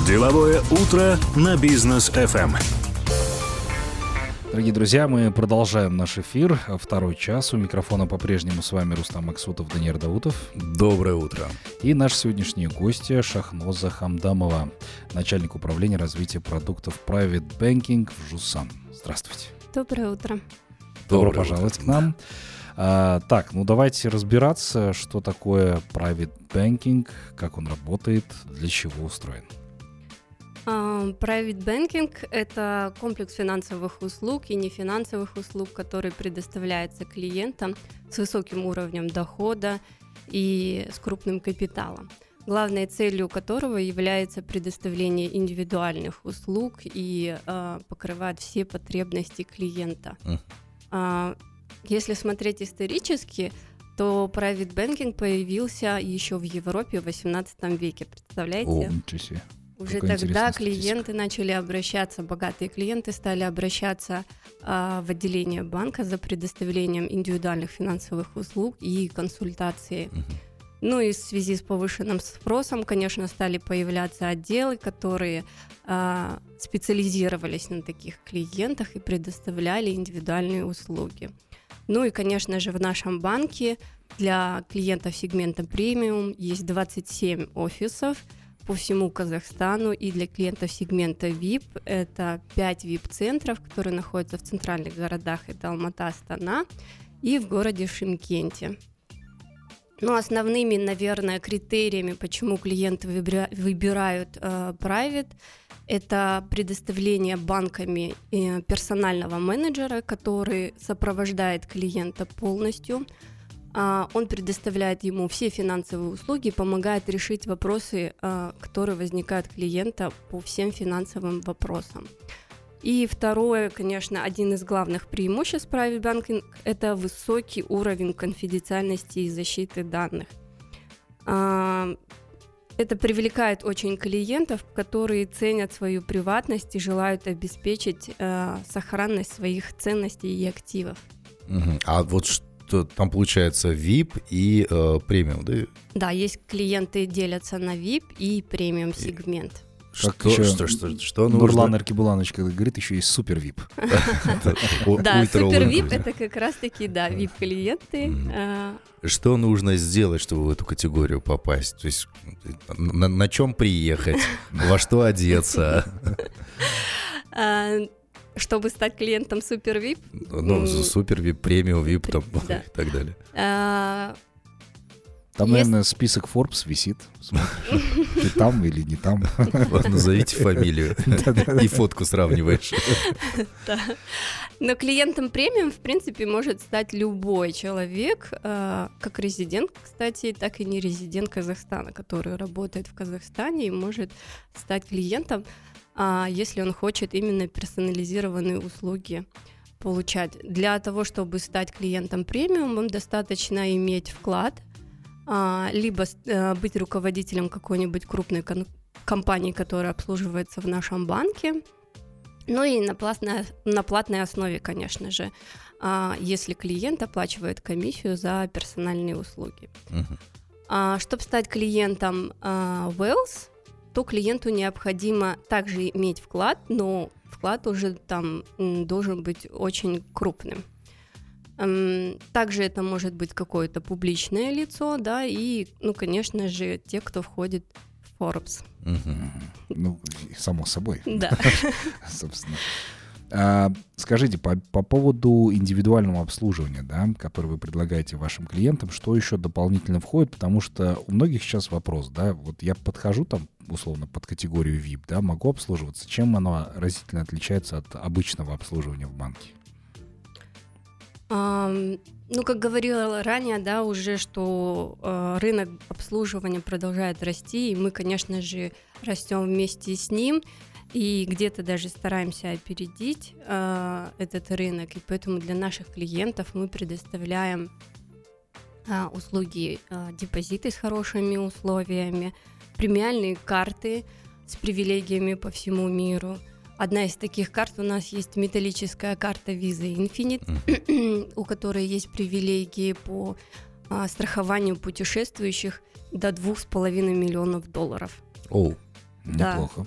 Деловое утро на бизнес FM. Дорогие друзья, мы продолжаем наш эфир. Второй час. У микрофона по-прежнему с вами Рустам Максутов, Даниил Даутов. Доброе утро. И наш сегодняшний гость Шахноза Хамдамова, начальник управления развития продуктов Private Banking в ЖУСАН. Здравствуйте. Доброе утро. Добро Доброе пожаловать утро. к нам. А, так, ну давайте разбираться, что такое Private Banking, как он работает, для чего устроен. Private Banking – это комплекс финансовых услуг и нефинансовых услуг, который предоставляется клиентам с высоким уровнем дохода и с крупным капиталом главной целью которого является предоставление индивидуальных услуг и э, покрывает все потребности клиента. Э, если смотреть исторически, то private banking появился еще в Европе в 18 веке. Представляете? О, ничего себе. Уже Какая тогда клиенты начали обращаться, богатые клиенты стали обращаться а, в отделение банка за предоставлением индивидуальных финансовых услуг и консультации. Угу. Ну и в связи с повышенным спросом, конечно, стали появляться отделы, которые а, специализировались на таких клиентах и предоставляли индивидуальные услуги. Ну и, конечно же, в нашем банке для клиентов сегмента премиум есть 27 офисов – по всему Казахстану и для клиентов сегмента VIP это 5 VIP-центров, которые находятся в центральных городах, это Алмата, Астана и в городе Шимкенте. Ну, основными, наверное, критериями, почему клиенты выбирают э, private, это предоставление банками э, персонального менеджера, который сопровождает клиента полностью, он предоставляет ему все финансовые услуги, помогает решить вопросы, а, которые возникают клиента по всем финансовым вопросам. И второе, конечно, один из главных преимуществ Private Banking – это высокий уровень конфиденциальности и защиты данных. А, это привлекает очень клиентов, которые ценят свою приватность и желают обеспечить сохранность своих ценностей и активов. А вот что там получается VIP и э, премиум, да? Да, есть клиенты делятся на VIP и премиум сегмент. Что, еще что, что, что нужно? Нурлан Аркибуланович говорит, еще есть супер VIP. Да, супер VIP это как раз-таки, да, VIP клиенты. А. Что нужно сделать, чтобы в эту категорию попасть? То есть на чем приехать, во что одеться? Чтобы стать клиентом Супер VIP? Ну, Супер VIP, премиум VIP там, да. и так далее. А, там, есть... наверное, список Forbes висит. Ты там или не там? Назовите фамилию и фотку сравниваешь. Но клиентом премиум, в принципе, может стать любой человек, а, как резидент, кстати, так и не резидент Казахстана, который работает в Казахстане и может стать клиентом а, если он хочет именно персонализированные услуги получать. Для того, чтобы стать клиентом премиум, вам достаточно иметь вклад, а, либо а, быть руководителем какой-нибудь крупной компании, которая обслуживается в нашем банке, ну и на, платной, на платной основе, конечно же, а, если клиент оплачивает комиссию за персональные услуги. Uh-huh. А, чтобы стать клиентом Wells, то клиенту необходимо также иметь вклад, но вклад уже там должен быть очень крупным. Эм, также это может быть какое-то публичное лицо, да, и, ну, конечно же, те, кто входит в Forbes. Угу. Ну, само собой. Да. Собственно. А, скажите, по, по поводу индивидуального обслуживания, да, которое вы предлагаете вашим клиентам, что еще дополнительно входит? Потому что у многих сейчас вопрос, да, вот я подхожу там условно под категорию VIP, да, могу обслуживаться. Чем оно разительно отличается от обычного обслуживания в банке? Ну, как говорила ранее, да, уже, что э, рынок обслуживания продолжает расти, и мы, конечно же, растем вместе с ним и где-то даже стараемся опередить э, этот рынок, и поэтому для наших клиентов мы предоставляем э, услуги э, депозиты с хорошими условиями, премиальные карты с привилегиями по всему миру. Одна из таких карт у нас есть металлическая карта Visa Infinite, у которой есть привилегии по а, страхованию путешествующих до двух с половиной миллионов долларов. Oh. Да. Неплохо. М,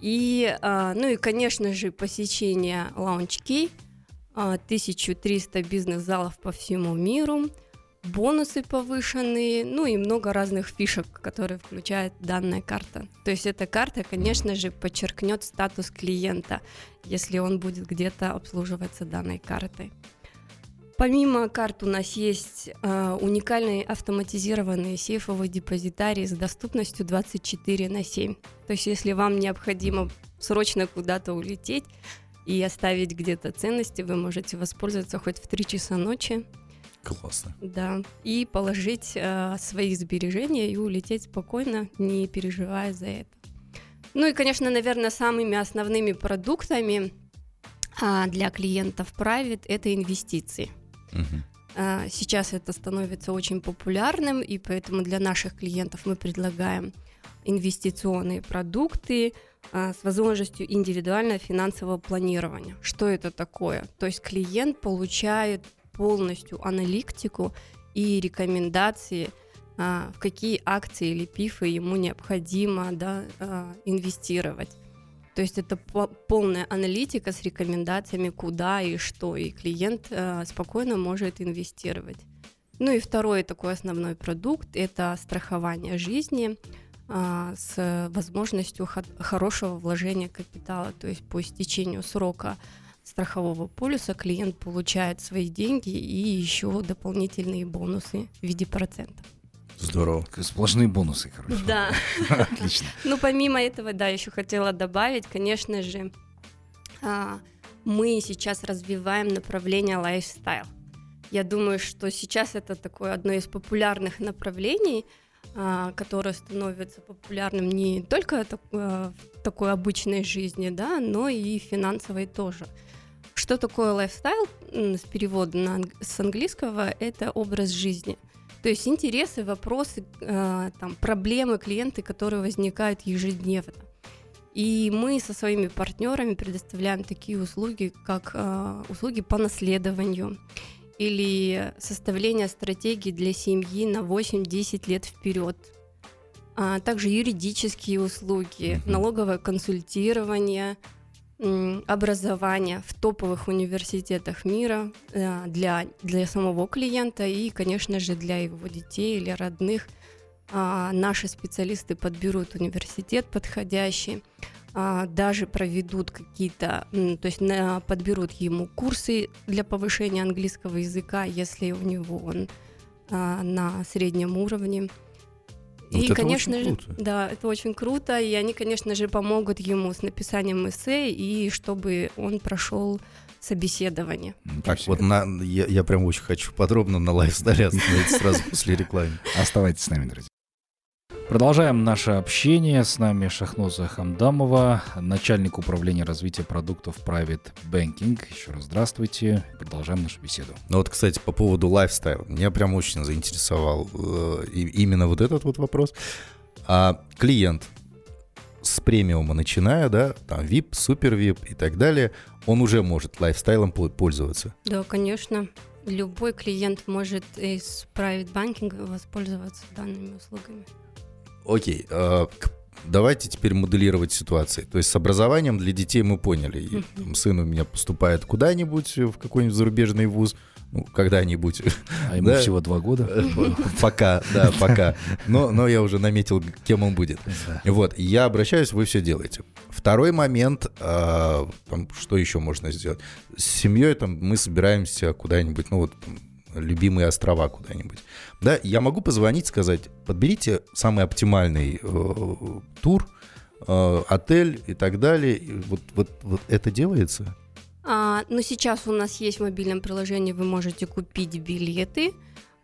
И, а, ну и, конечно же, посещение Key, а, 1300 бизнес-залов по всему миру, бонусы повышенные, ну и много разных фишек, которые включает данная карта. То есть эта карта, конечно же, подчеркнет статус клиента, если он будет где-то обслуживаться данной картой. Помимо карт у нас есть э, уникальный автоматизированный сейфовый депозитарий с доступностью 24 на 7. То есть если вам необходимо срочно куда-то улететь и оставить где-то ценности, вы можете воспользоваться хоть в 3 часа ночи, Классно. да, и положить э, свои сбережения и улететь спокойно, не переживая за это. Ну и, конечно, наверное, самыми основными продуктами а, для клиентов Private это инвестиции. А, Сейчас это становится очень популярным, и поэтому для наших клиентов мы предлагаем инвестиционные продукты а, с возможностью индивидуального финансового планирования. Что это такое? То есть клиент получает полностью аналитику и рекомендации, а, в какие акции или пифы ему необходимо да, инвестировать. То есть это по- полная аналитика с рекомендациями, куда и что, и клиент э, спокойно может инвестировать. Ну и второй такой основной продукт – это страхование жизни а, с возможностью хо- хорошего вложения капитала. То есть по истечению срока страхового полюса клиент получает свои деньги и еще дополнительные бонусы в виде процентов. Здорово. Сплошные бонусы, короче. Да. Отлично. Ну, помимо этого, да, еще хотела добавить, конечно же, а, мы сейчас развиваем направление лайфстайл. Я думаю, что сейчас это такое одно из популярных направлений, а, которое становится популярным не только а, в такой обычной жизни, да, но и финансовой тоже. Что такое лайфстайл с перевода на с английского? Это образ жизни. То есть интересы, вопросы, э, там, проблемы, клиенты, которые возникают ежедневно. И мы со своими партнерами предоставляем такие услуги, как э, услуги по наследованию или составление стратегии для семьи на 8-10 лет вперед. А также юридические услуги, налоговое консультирование, образование в топовых университетах мира э, для, для самого клиента и, конечно же, для его детей или родных. А, Наши специалисты подберут университет подходящий, а, даже проведут какие-то, то есть подберут ему курсы для повышения английского языка, если у него он а, на среднем уровне. Вот и, это конечно очень же, круто. да, это очень круто, и они, конечно же, помогут ему с написанием эссе и чтобы он прошел собеседование. Так, вот на, я, я прям очень хочу подробно на лайфстайле остановиться сразу после рекламы. Оставайтесь с нами, друзья. Продолжаем наше общение. С нами Шахноза Хамдамова, начальник управления развития продуктов Private Banking. Еще раз здравствуйте. Продолжаем нашу беседу. Ну вот, кстати, по поводу лайфстайла. Меня прям очень заинтересовал э, именно вот этот вот вопрос. А клиент с премиума начиная, да, там VIP, супер VIP и так далее, он уже может лайфстайлом пол- пользоваться. Да, конечно. Любой клиент может из private banking воспользоваться данными услугами. Окей, э, к- давайте теперь моделировать ситуации. То есть с образованием для детей мы поняли. И, там, сын у меня поступает куда-нибудь в какой-нибудь зарубежный вуз, ну, когда-нибудь. А ему Да. всего два года. Пока, да, пока. Но, но я уже наметил, кем он будет. Да. Вот, я обращаюсь, вы все делаете. Второй момент, а, там, что еще можно сделать? С семьей там мы собираемся куда-нибудь, ну вот там, любимые острова куда-нибудь. Да, я могу позвонить, сказать, подберите самый оптимальный э, тур, э, отель и так далее. И вот, вот, вот это делается? А, но сейчас у нас есть в мобильном приложении, вы можете купить билеты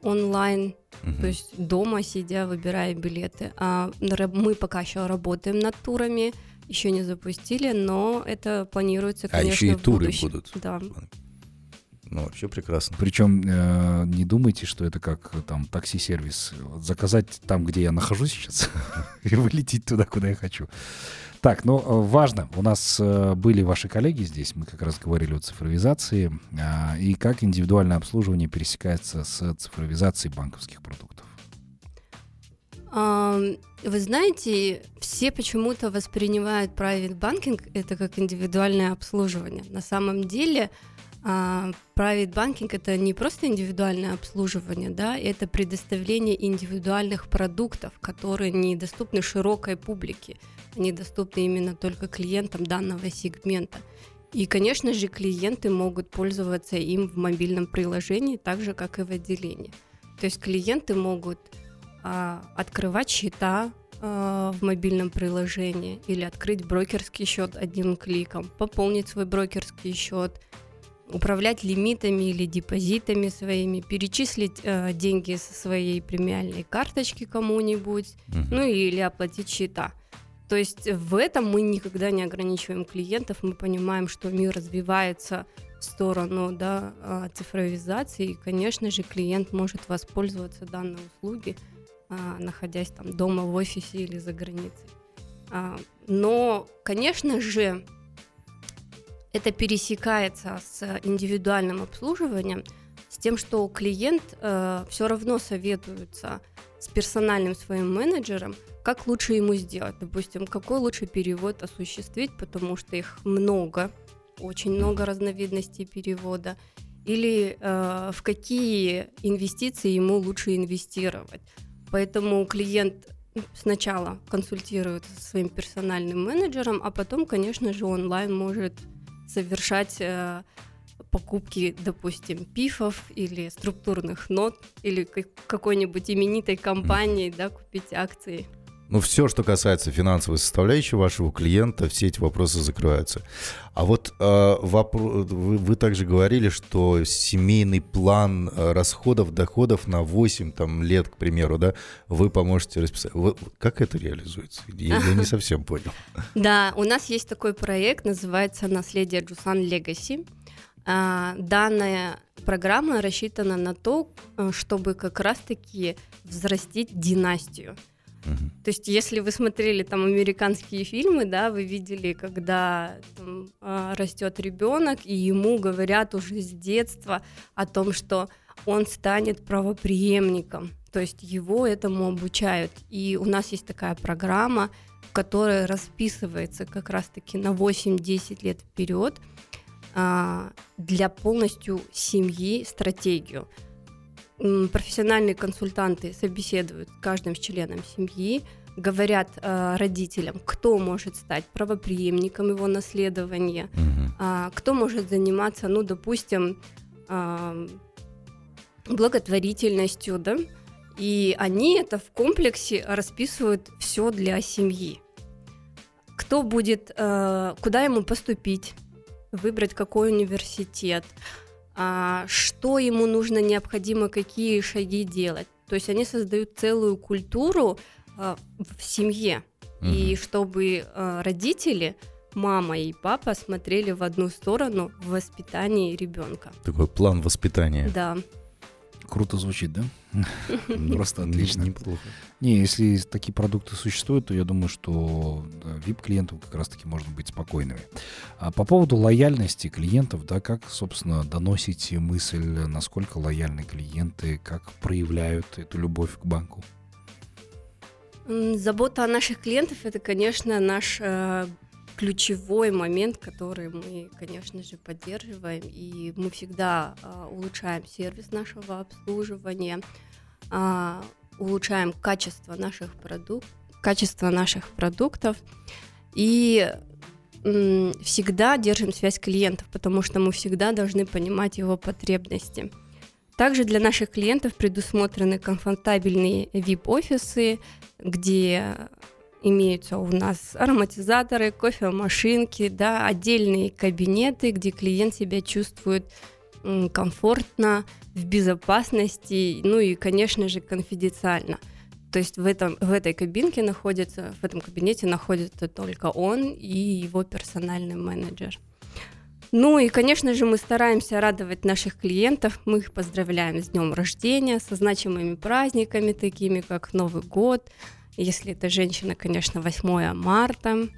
онлайн, Мгм. то есть дома сидя, выбирая билеты. А мы пока еще работаем над турами, еще не запустили, но это планируется, А конечно, еще и туры будут. Да. Ну, вообще прекрасно. Причем э, не думайте, что это как э, там такси-сервис. Заказать там, где я нахожусь сейчас, и вылететь туда, куда я хочу. Так, ну э, важно. У нас э, были ваши коллеги здесь. Мы как раз говорили о цифровизации а, и как индивидуальное обслуживание пересекается с цифровизацией банковских продуктов. Вы знаете, все почему-то воспринимают private banking это как индивидуальное обслуживание. На самом деле private banking это не просто индивидуальное обслуживание, да, это предоставление индивидуальных продуктов, которые недоступны широкой публике, они доступны именно только клиентам данного сегмента. И, конечно же, клиенты могут пользоваться им в мобильном приложении, так же, как и в отделении. То есть клиенты могут а, открывать счета а, в мобильном приложении или открыть брокерский счет одним кликом, пополнить свой брокерский счет, управлять лимитами или депозитами своими, перечислить э, деньги со своей премиальной карточки кому-нибудь, uh-huh. ну или оплатить счета. То есть в этом мы никогда не ограничиваем клиентов, мы понимаем, что мир развивается в сторону да, а, цифровизации, и, конечно же, клиент может воспользоваться данной услуги а, находясь там дома, в офисе или за границей. А, но, конечно же, это пересекается с индивидуальным обслуживанием, с тем, что клиент э, все равно советуется с персональным своим менеджером, как лучше ему сделать. Допустим, какой лучше перевод осуществить, потому что их много, очень много разновидностей перевода, или э, в какие инвестиции ему лучше инвестировать. Поэтому клиент сначала консультирует со своим персональным менеджером, а потом, конечно же, онлайн может совершать э, покупки, допустим, пифов или структурных нот или какой-нибудь именитой компании, да, купить акции. Ну, все, что касается финансовой составляющей вашего клиента, все эти вопросы закрываются. А вот э, вопро- вы, вы также говорили, что семейный план э, расходов, доходов на 8 там, лет, к примеру, да, вы поможете расписать. Вы, как это реализуется? Я, я не совсем понял. Да, у нас есть такой проект, называется «Наследие Джусан Легаси». Данная программа рассчитана на то, э, чтобы как раз-таки взрастить династию – то есть, если вы смотрели там американские фильмы, да, вы видели, когда там, э, растет ребенок, и ему говорят уже с детства о том, что он станет правоприемником. То есть его этому обучают. И у нас есть такая программа, которая расписывается как раз-таки на 8-10 лет вперед э, для полностью семьи стратегию профессиональные консультанты собеседуют с каждым членом семьи, говорят э, родителям, кто может стать правоприемником его наследования, угу. э, кто может заниматься, ну, допустим, э, благотворительностью, да, и они это в комплексе расписывают все для семьи. Кто будет, э, куда ему поступить, выбрать какой университет, а, что ему нужно, необходимо, какие шаги делать. То есть они создают целую культуру а, в семье. Угу. И чтобы а, родители, мама и папа смотрели в одну сторону в воспитании ребенка. Такой план воспитания. Да. Круто звучит, да? Просто отлично. Неплохо. Не, если такие продукты существуют, то я думаю, что VIP-клиентам как раз-таки можно быть спокойными. А по поводу лояльности клиентов, да, как, собственно, доносите мысль, насколько лояльны клиенты, как проявляют эту любовь к банку? Забота о наших клиентах – это, конечно, наш э, ключевой момент, который мы, конечно же, поддерживаем, и мы всегда э, улучшаем сервис нашего обслуживания, э, улучшаем качество наших продуктов, качество наших продуктов и э, всегда держим связь клиентов, потому что мы всегда должны понимать его потребности. Также для наших клиентов предусмотрены комфортабельные VIP-офисы, где имеются у нас ароматизаторы, кофемашинки, да, отдельные кабинеты, где клиент себя чувствует комфортно, в безопасности, ну и, конечно же, конфиденциально. То есть в, этом, в этой кабинке находится, в этом кабинете находится только он и его персональный менеджер. Ну и, конечно же, мы стараемся радовать наших клиентов. Мы их поздравляем с днем рождения, со значимыми праздниками, такими как Новый год, если это женщина, конечно, 8 марта.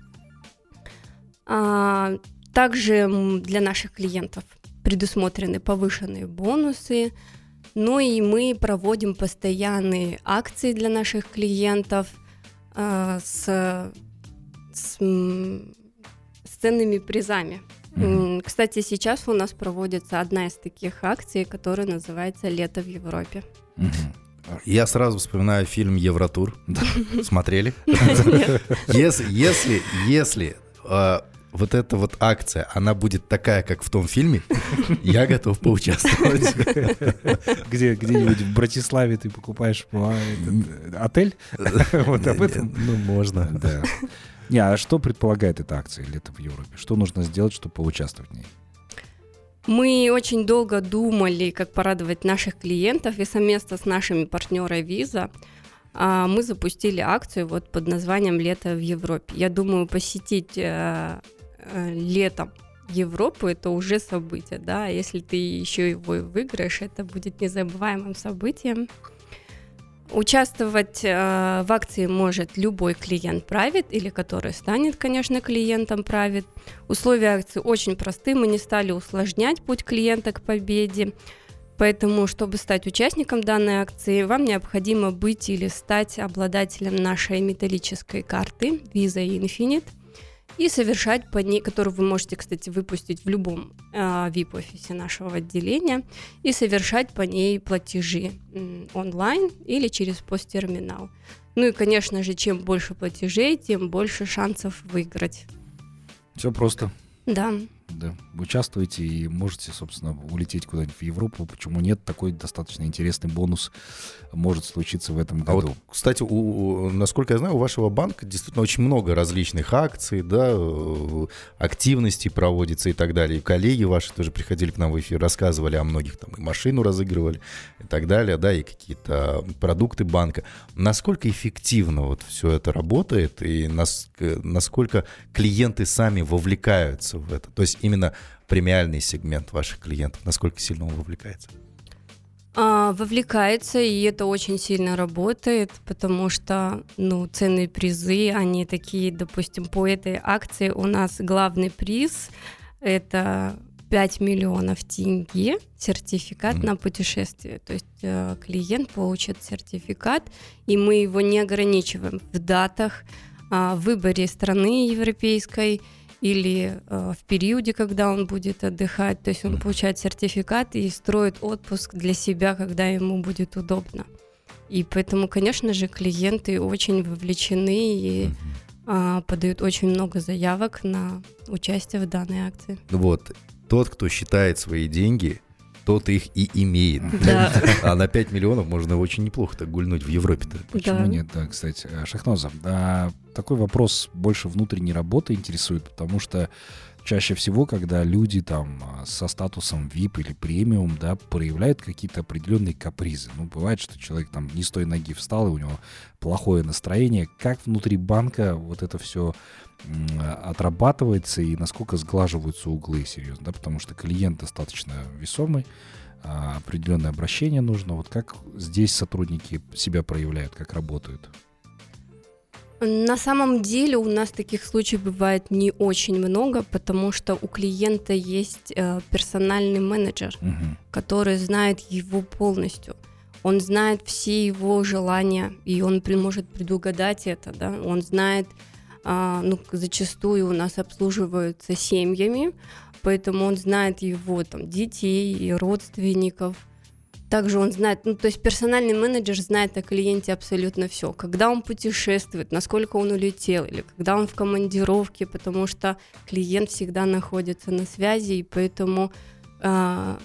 А, также для наших клиентов предусмотрены повышенные бонусы. Ну и мы проводим постоянные акции для наших клиентов э, с, с, с ценными призами. Mm-hmm. Кстати, сейчас у нас проводится одна из таких акций, которая называется «Лето в Европе». Mm-hmm. Я сразу вспоминаю фильм «Евротур». Смотрели? Если, если, если а, вот эта вот акция, она будет такая, как в том фильме, я готов поучаствовать. Где, где-нибудь в Братиславе ты покупаешь отель? Вот об этом? Ну, можно. Да. Не, а что предполагает эта акция «Лето в Европе»? Что нужно сделать, чтобы поучаствовать в ней? Мы очень долго думали, как порадовать наших клиентов, и совместно с нашими партнерами Visa а, мы запустили акцию вот под названием «Лето в Европе». Я думаю, посетить э, э, летом Европу это уже событие, да, если ты еще его выиграешь, это будет незабываемым событием. Участвовать э, в акции может любой клиент Private или который станет, конечно, клиентом Private. Условия акции очень просты, мы не стали усложнять путь клиента к победе. Поэтому, чтобы стать участником данной акции, вам необходимо быть или стать обладателем нашей металлической карты Visa Infinite – и совершать по ней, которую вы можете, кстати, выпустить в любом э, VIP-офисе нашего отделения, и совершать по ней платежи м, онлайн или через посттерминал. Ну и, конечно же, чем больше платежей, тем больше шансов выиграть. Все просто. Да. Да. Участвуете и можете, собственно, улететь куда-нибудь в Европу. Почему нет? Такой достаточно интересный бонус может случиться в этом году. А вот, кстати, у, у, насколько я знаю, у вашего банка действительно очень много различных акций, да, э, активностей проводится и так далее. И коллеги ваши тоже приходили к нам в эфир, рассказывали о многих, там, и машину разыгрывали и так далее, да, и какие-то продукты банка. Насколько эффективно вот все это работает и нас, насколько клиенты сами вовлекаются в это? То есть именно премиальный сегмент ваших клиентов, насколько сильно он вовлекается? А, вовлекается, и это очень сильно работает, потому что ну, ценные призы, они такие, допустим, по этой акции у нас главный приз – это 5 миллионов тенге, сертификат mm-hmm. на путешествие. То есть э, клиент получит сертификат, и мы его не ограничиваем в датах, э, в выборе страны европейской – или э, в периоде, когда он будет отдыхать. То есть он получает сертификат и строит отпуск для себя, когда ему будет удобно. И поэтому, конечно же, клиенты очень вовлечены и э, подают очень много заявок на участие в данной акции. Вот. Тот, кто считает свои деньги, тот их и имеет. Да. А на 5 миллионов можно очень неплохо так гульнуть в Европе-то. Почему да. нет, да, кстати. Э, Шахноза, а такой вопрос больше внутренней работы интересует, потому что чаще всего, когда люди там а, со статусом VIP или премиум, да, проявляют какие-то определенные капризы. Ну, бывает, что человек там не с той ноги встал, и у него плохое настроение. Как внутри банка вот это все отрабатывается и насколько сглаживаются углы, серьезно, да, потому что клиент достаточно весомый, а, определенное обращение нужно. Вот как здесь сотрудники себя проявляют, как работают? На самом деле у нас таких случаев бывает не очень много, потому что у клиента есть э, персональный менеджер, угу. который знает его полностью. Он знает все его желания, и он при, может предугадать это, да. Он знает, э, ну, зачастую у нас обслуживаются семьями, поэтому он знает его там детей и родственников также он знает, ну, то есть персональный менеджер знает о клиенте абсолютно все. Когда он путешествует, насколько он улетел, или когда он в командировке, потому что клиент всегда находится на связи, и поэтому э,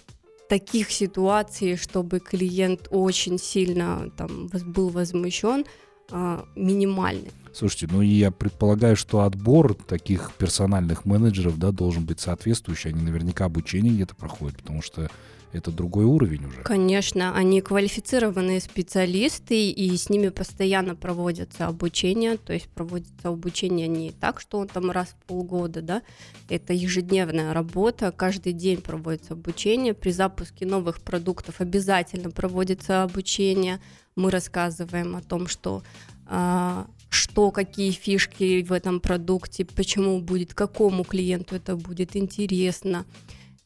таких ситуаций, чтобы клиент очень сильно там, был возмущен, э, минимальны. Слушайте, ну я предполагаю, что отбор таких персональных менеджеров да, должен быть соответствующий. Они наверняка обучение где-то проходят, потому что это другой уровень уже. Конечно, они квалифицированные специалисты, и с ними постоянно проводятся обучение, то есть проводится обучение не так, что он там раз в полгода, да, это ежедневная работа, каждый день проводится обучение, при запуске новых продуктов обязательно проводится обучение, мы рассказываем о том, что а, что, какие фишки в этом продукте, почему будет, какому клиенту это будет интересно,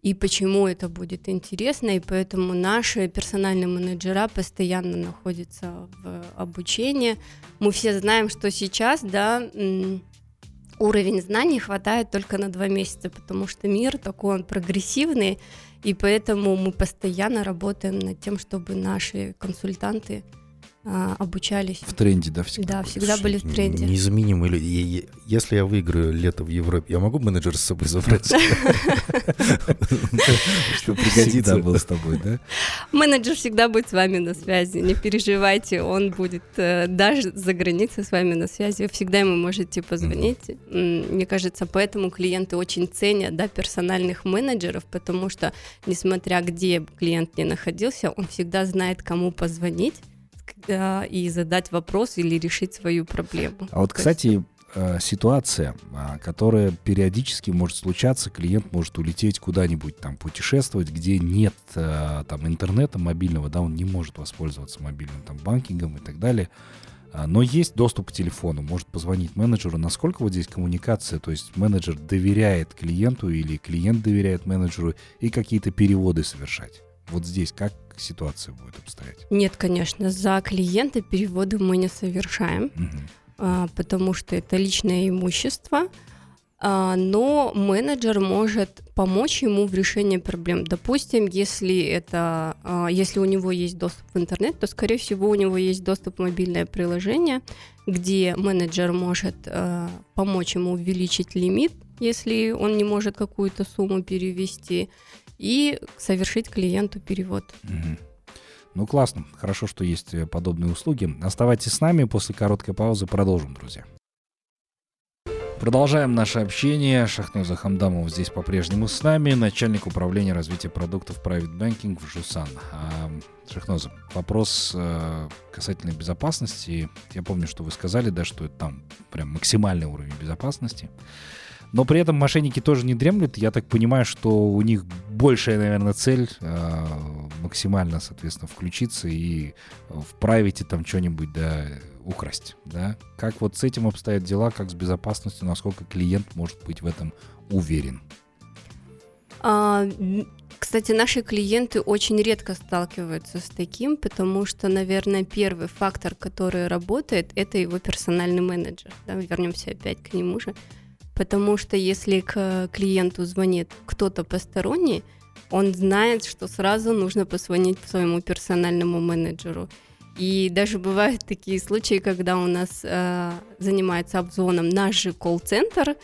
и почему это будет интересно, и поэтому наши персональные менеджера постоянно находятся в обучении. Мы все знаем, что сейчас, да, уровень знаний хватает только на два месяца, потому что мир такой, он прогрессивный, и поэтому мы постоянно работаем над тем, чтобы наши консультанты а, обучались. В тренде, да, всегда? Да, всегда были в тренде. Незаменимые люди. Если я выиграю лето в Европе, я могу менеджера с собой забрать? Что пригодится был с тобой, да? Менеджер всегда будет с вами на связи, не переживайте, он будет э, даже за границей с вами на связи, всегда ему можете позвонить. Мне кажется, поэтому клиенты очень ценят да, персональных менеджеров, потому что, несмотря где клиент не находился, он всегда знает, кому позвонить, и задать вопрос или решить свою проблему. А вот, кстати, э, ситуация, а, которая периодически может случаться, клиент может улететь куда-нибудь там путешествовать, где нет э, там интернета мобильного, да, он не может воспользоваться мобильным там банкингом и так далее. А, но есть доступ к телефону, может позвонить менеджеру. Насколько вот здесь коммуникация, то есть менеджер доверяет клиенту или клиент доверяет менеджеру и какие-то переводы совершать? Вот здесь как ситуация будет обстоять? Нет, конечно, за клиента переводы мы не совершаем, угу. потому что это личное имущество. А, но менеджер может помочь ему в решении проблем. Допустим, если это, а, если у него есть доступ в интернет, то, скорее всего, у него есть доступ в мобильное приложение, где менеджер может помочь ему увеличить лимит, если он не может какую-то сумму перевести, и совершить клиенту перевод. Угу. Ну, классно. Хорошо, что есть э, подобные услуги. Оставайтесь с нами. После короткой паузы продолжим, друзья. Продолжаем наше общение. Шахноза Хамдамов здесь по-прежнему с нами, начальник управления развития продуктов Private Banking в Жусан. А, Шахноза, вопрос э, касательно безопасности. Я помню, что вы сказали, да, что это там прям максимальный уровень безопасности. Но при этом мошенники тоже не дремлют. Я так понимаю, что у них большая, наверное, цель э, максимально, соответственно, включиться и в прайвете там что-нибудь, да, украсть, да? Как вот с этим обстоят дела, как с безопасностью, насколько клиент может быть в этом уверен? А, кстати, наши клиенты очень редко сталкиваются с таким, потому что, наверное, первый фактор, который работает, это его персональный менеджер. Да, вернемся опять к нему же. Потому что если к клиенту звонит кто-то посторонний, он знает, что сразу нужно позвонить своему персональному менеджеру. И даже бывают такие случаи, когда у нас э, занимается обзвоном наш же колл-центр,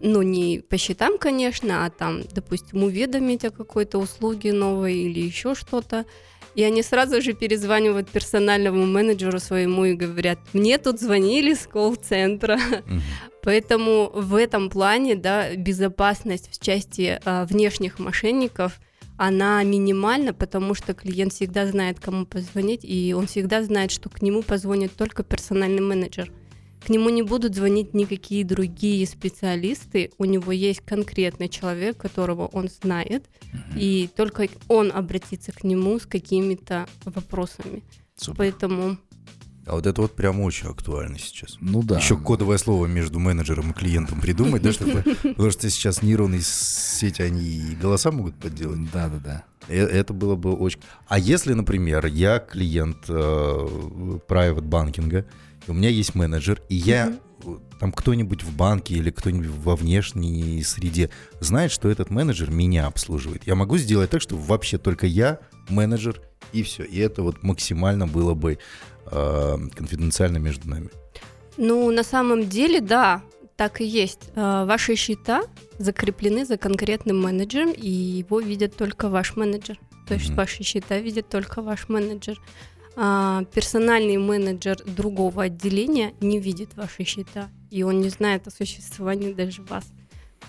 ну не по счетам, конечно, а там, допустим, уведомить о какой-то услуге новой или еще что-то. И они сразу же перезванивают персональному менеджеру своему и говорят, мне тут звонили с колл-центра. Поэтому в этом плане да, безопасность в части а, внешних мошенников она минимальна, потому что клиент всегда знает, кому позвонить, и он всегда знает, что к нему позвонит только персональный менеджер. К нему не будут звонить никакие другие специалисты. У него есть конкретный человек, которого он знает, угу. и только он обратится к нему с какими-то вопросами. Супер. Поэтому а вот это вот прям очень актуально сейчас. Ну да. Еще кодовое слово между менеджером и клиентом придумать, да, чтобы... Потому что сейчас нейронные сети, они и голоса могут подделать. Да, да, да. Это было бы очень... А если, например, я клиент э, private банкинга, у меня есть менеджер, и я там кто-нибудь в банке или кто-нибудь во внешней среде знает, что этот менеджер меня обслуживает. Я могу сделать так, чтобы вообще только я менеджер и все. И это вот максимально было бы э, конфиденциально между нами. Ну, на самом деле, да, так и есть. Э, ваши счета закреплены за конкретным менеджером, и его видит только ваш менеджер. То есть mm-hmm. ваши счета видит только ваш менеджер. А, персональный менеджер другого отделения не видит ваши счета, и он не знает о существовании даже вас.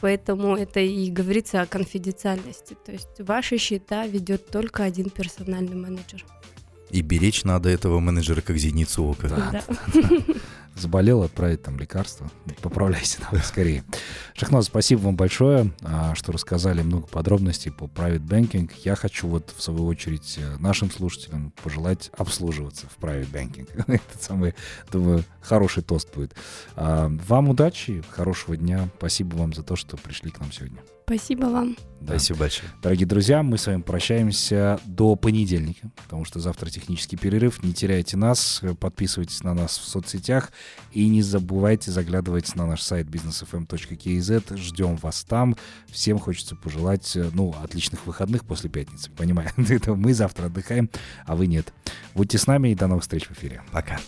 Поэтому это и говорится о конфиденциальности. То есть ваши счета ведет только один персональный менеджер. И беречь надо этого менеджера как зеницу ока. Да. да. заболел, отправить там лекарства. Поправляйся давай скорее. Шахназ, спасибо вам большое, а, что рассказали много подробностей по private banking. Я хочу вот в свою очередь э, нашим слушателям пожелать обслуживаться в private banking. Это самый, думаю, хороший тост будет. А, вам удачи, хорошего дня. Спасибо вам за то, что пришли к нам сегодня. Спасибо вам. Да. Спасибо большое. Дорогие друзья, мы с вами прощаемся до понедельника, потому что завтра технический перерыв. Не теряйте нас, подписывайтесь на нас в соцсетях и не забывайте заглядывать на наш сайт businessfm.kz. Ждем вас там. Всем хочется пожелать, ну, отличных выходных после пятницы. Понимаю, мы завтра отдыхаем, а вы нет. Будьте с нами и до новых встреч в эфире. Пока.